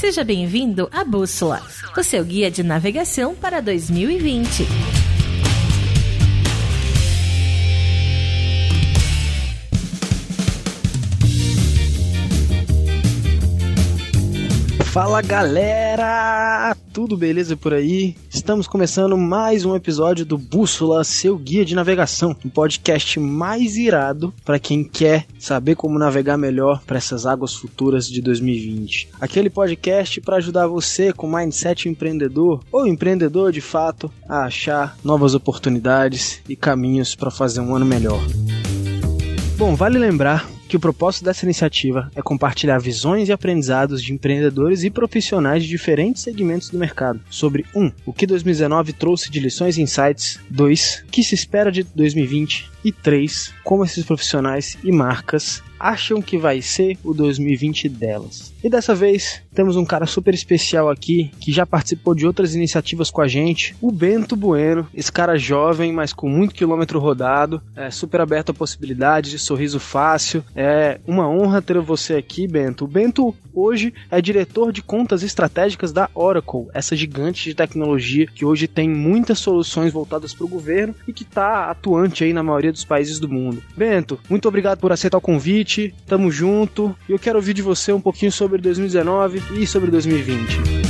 Seja bem-vindo à Bússola, o seu guia de navegação para 2020. Fala galera! Tudo beleza por aí? Estamos começando mais um episódio do Bússola, seu guia de navegação, um podcast mais irado para quem quer saber como navegar melhor para essas águas futuras de 2020. Aquele podcast para ajudar você com mindset empreendedor ou empreendedor de fato a achar novas oportunidades e caminhos para fazer um ano melhor. Bom, vale lembrar que o propósito dessa iniciativa é compartilhar visões e aprendizados de empreendedores e profissionais de diferentes segmentos do mercado sobre 1. Um, o que 2019 trouxe de lições e insights, 2. o que se espera de 2020 e 3. como esses profissionais e marcas acham que vai ser o 2020 delas. E dessa vez temos um cara super especial aqui que já participou de outras iniciativas com a gente, o Bento Bueno. Esse cara jovem, mas com muito quilômetro rodado, é super aberto a possibilidades, de sorriso fácil. É uma honra ter você aqui, Bento. O Bento hoje é diretor de contas estratégicas da Oracle, essa gigante de tecnologia que hoje tem muitas soluções voltadas para o governo e que está atuante aí na maioria dos países do mundo. Bento, muito obrigado por aceitar o convite tamo junto. E eu quero ouvir de você um pouquinho sobre 2019 e sobre 2020.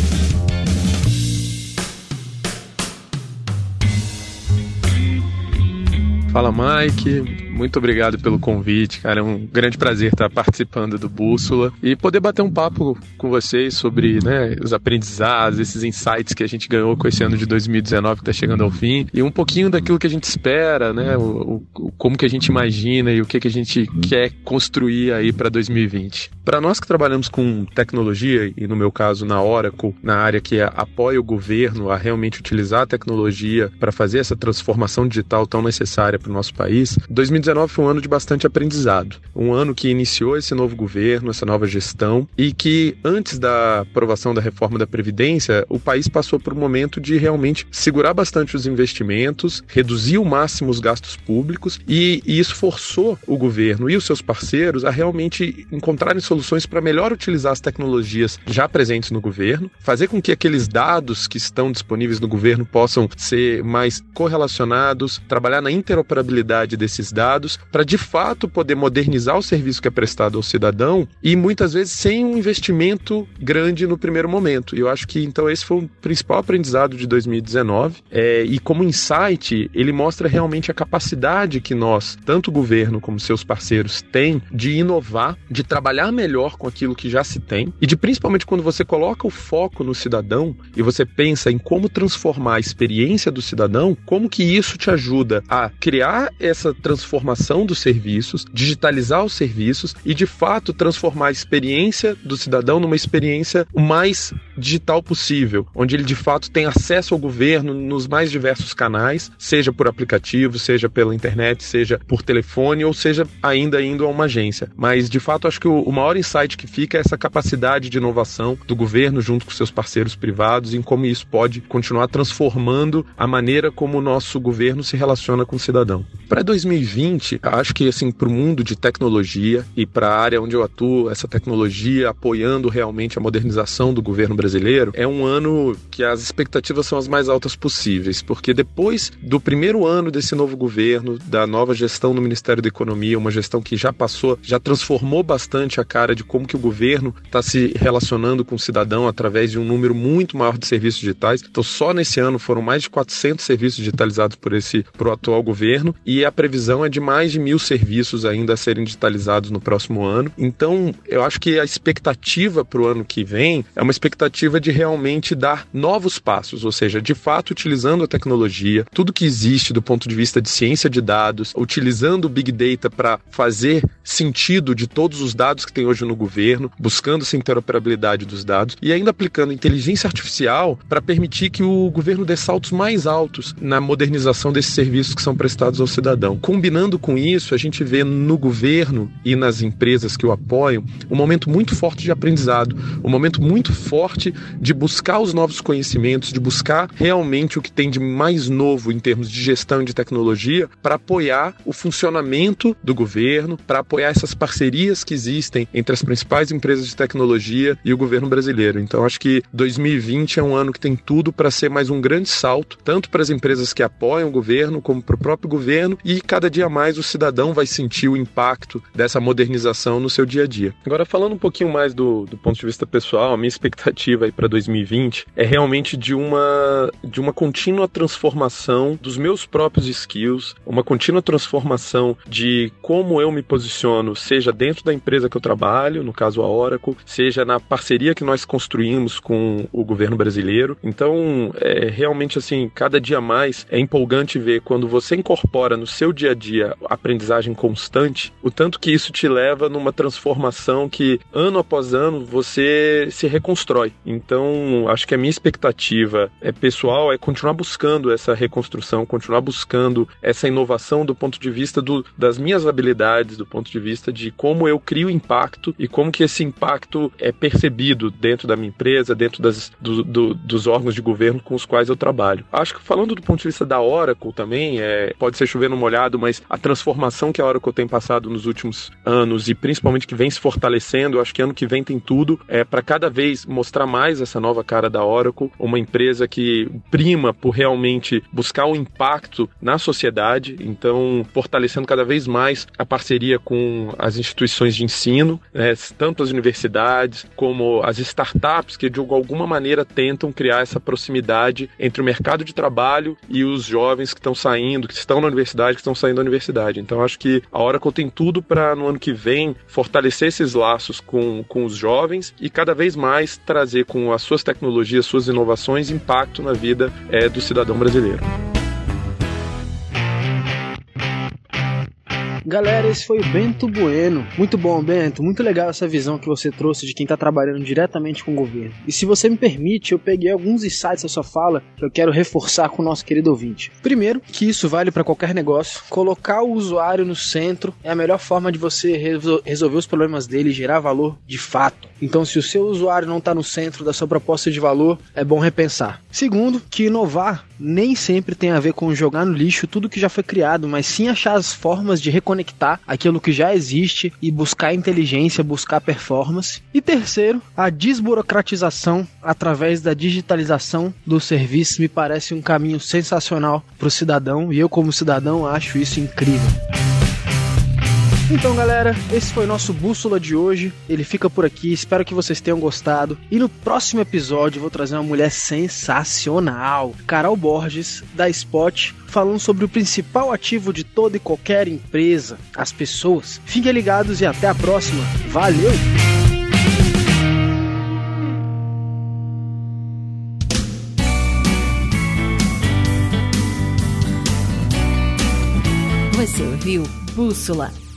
Fala Mike, muito obrigado pelo convite, cara. É um grande prazer estar participando do Bússola e poder bater um papo com vocês sobre né, os aprendizados, esses insights que a gente ganhou com esse ano de 2019 que está chegando ao fim e um pouquinho daquilo que a gente espera, né? O, o como que a gente imagina e o que, que a gente quer construir aí para 2020. Para nós que trabalhamos com tecnologia, e no meu caso na Oracle, na área que apoia o governo a realmente utilizar a tecnologia para fazer essa transformação digital tão necessária para o nosso país, 2019 2019 foi um ano de bastante aprendizado. Um ano que iniciou esse novo governo, essa nova gestão, e que antes da aprovação da reforma da Previdência, o país passou por um momento de realmente segurar bastante os investimentos, reduzir ao máximo os gastos públicos, e, e isso forçou o governo e os seus parceiros a realmente encontrarem soluções para melhor utilizar as tecnologias já presentes no governo, fazer com que aqueles dados que estão disponíveis no governo possam ser mais correlacionados, trabalhar na interoperabilidade desses dados para de fato poder modernizar o serviço que é prestado ao cidadão e muitas vezes sem um investimento grande no primeiro momento. E eu acho que então esse foi o principal aprendizado de 2019 é, e como insight ele mostra realmente a capacidade que nós, tanto o governo como seus parceiros, têm de inovar, de trabalhar melhor com aquilo que já se tem e de principalmente quando você coloca o foco no cidadão e você pensa em como transformar a experiência do cidadão, como que isso te ajuda a criar essa transformação transformação dos serviços, digitalizar os serviços e de fato transformar a experiência do cidadão numa experiência o mais digital possível, onde ele de fato tem acesso ao governo nos mais diversos canais, seja por aplicativo, seja pela internet, seja por telefone ou seja ainda indo a uma agência. Mas de fato acho que o, maior insight que fica é essa capacidade de inovação do governo junto com seus parceiros privados em como isso pode continuar transformando a maneira como o nosso governo se relaciona com o cidadão. Para 2020 2020, acho que assim para o mundo de tecnologia e para a área onde eu atuo, essa tecnologia apoiando realmente a modernização do governo brasileiro, é um ano que as expectativas são as mais altas possíveis, porque depois do primeiro ano desse novo governo, da nova gestão no Ministério da Economia, uma gestão que já passou, já transformou bastante a cara de como que o governo está se relacionando com o cidadão através de um número muito maior de serviços digitais. Então, só nesse ano foram mais de 400 serviços digitalizados por esse, por o atual governo e a previsão é de mais de mil serviços ainda a serem digitalizados no próximo ano. Então, eu acho que a expectativa para o ano que vem é uma expectativa de realmente dar novos passos, ou seja, de fato utilizando a tecnologia, tudo que existe do ponto de vista de ciência de dados, utilizando o Big Data para fazer sentido de todos os dados que tem hoje no governo, buscando essa interoperabilidade dos dados e ainda aplicando inteligência artificial para permitir que o governo dê saltos mais altos na modernização desses serviços que são prestados ao cidadão, combinando Com isso, a gente vê no governo e nas empresas que o apoiam um momento muito forte de aprendizado, um momento muito forte de buscar os novos conhecimentos, de buscar realmente o que tem de mais novo em termos de gestão e de tecnologia para apoiar o funcionamento do governo, para apoiar essas parcerias que existem entre as principais empresas de tecnologia e o governo brasileiro. Então acho que 2020 é um ano que tem tudo para ser mais um grande salto, tanto para as empresas que apoiam o governo como para o próprio governo e cada dia mais o cidadão vai sentir o impacto dessa modernização no seu dia a dia. Agora falando um pouquinho mais do, do ponto de vista pessoal, a minha expectativa aí para 2020 é realmente de uma de uma contínua transformação dos meus próprios skills, uma contínua transformação de como eu me posiciono, seja dentro da empresa que eu trabalho, no caso a Oracle, seja na parceria que nós construímos com o governo brasileiro. Então, é realmente assim, cada dia mais é empolgante ver quando você incorpora no seu dia a dia aprendizagem constante, o tanto que isso te leva numa transformação que ano após ano você se reconstrói. Então, acho que a minha expectativa é pessoal é continuar buscando essa reconstrução, continuar buscando essa inovação do ponto de vista do, das minhas habilidades, do ponto de vista de como eu crio impacto e como que esse impacto é percebido dentro da minha empresa, dentro das, do, do, dos órgãos de governo com os quais eu trabalho. Acho que falando do ponto de vista da Oracle também, é, pode ser chovendo molhado, mas a transformação que a Oracle tem passado nos últimos anos e principalmente que vem se fortalecendo, acho que ano que vem tem tudo é para cada vez mostrar mais essa nova cara da Oracle, uma empresa que prima por realmente buscar o um impacto na sociedade, então fortalecendo cada vez mais a parceria com as instituições de ensino, né, tanto as universidades como as startups que de alguma maneira tentam criar essa proximidade entre o mercado de trabalho e os jovens que estão saindo, que estão na universidade, que estão saindo da universidade. Então acho que a Oracle tem tudo para no ano que vem fortalecer esses laços com, com os jovens e cada vez mais trazer com as suas tecnologias, suas inovações, impacto na vida é, do cidadão brasileiro. Galera, esse foi o Bento Bueno. Muito bom, Bento. Muito legal essa visão que você trouxe de quem está trabalhando diretamente com o governo. E se você me permite, eu peguei alguns insights da sua fala que eu quero reforçar com o nosso querido ouvinte. Primeiro, que isso vale para qualquer negócio. Colocar o usuário no centro é a melhor forma de você resolver os problemas dele e gerar valor de fato. Então, se o seu usuário não está no centro da sua proposta de valor, é bom repensar. Segundo, que inovar nem sempre tem a ver com jogar no lixo tudo que já foi criado, mas sim achar as formas de reconectar aquilo que já existe e buscar inteligência, buscar performance. E terceiro, a desburocratização através da digitalização dos serviços me parece um caminho sensacional para o cidadão e eu, como cidadão, acho isso incrível. Então, galera, esse foi nosso bússola de hoje. Ele fica por aqui. Espero que vocês tenham gostado. E no próximo episódio vou trazer uma mulher sensacional, Carol Borges, da Spot, falando sobre o principal ativo de toda e qualquer empresa, as pessoas. Fiquem ligados e até a próxima. Valeu! Você ouviu Bússola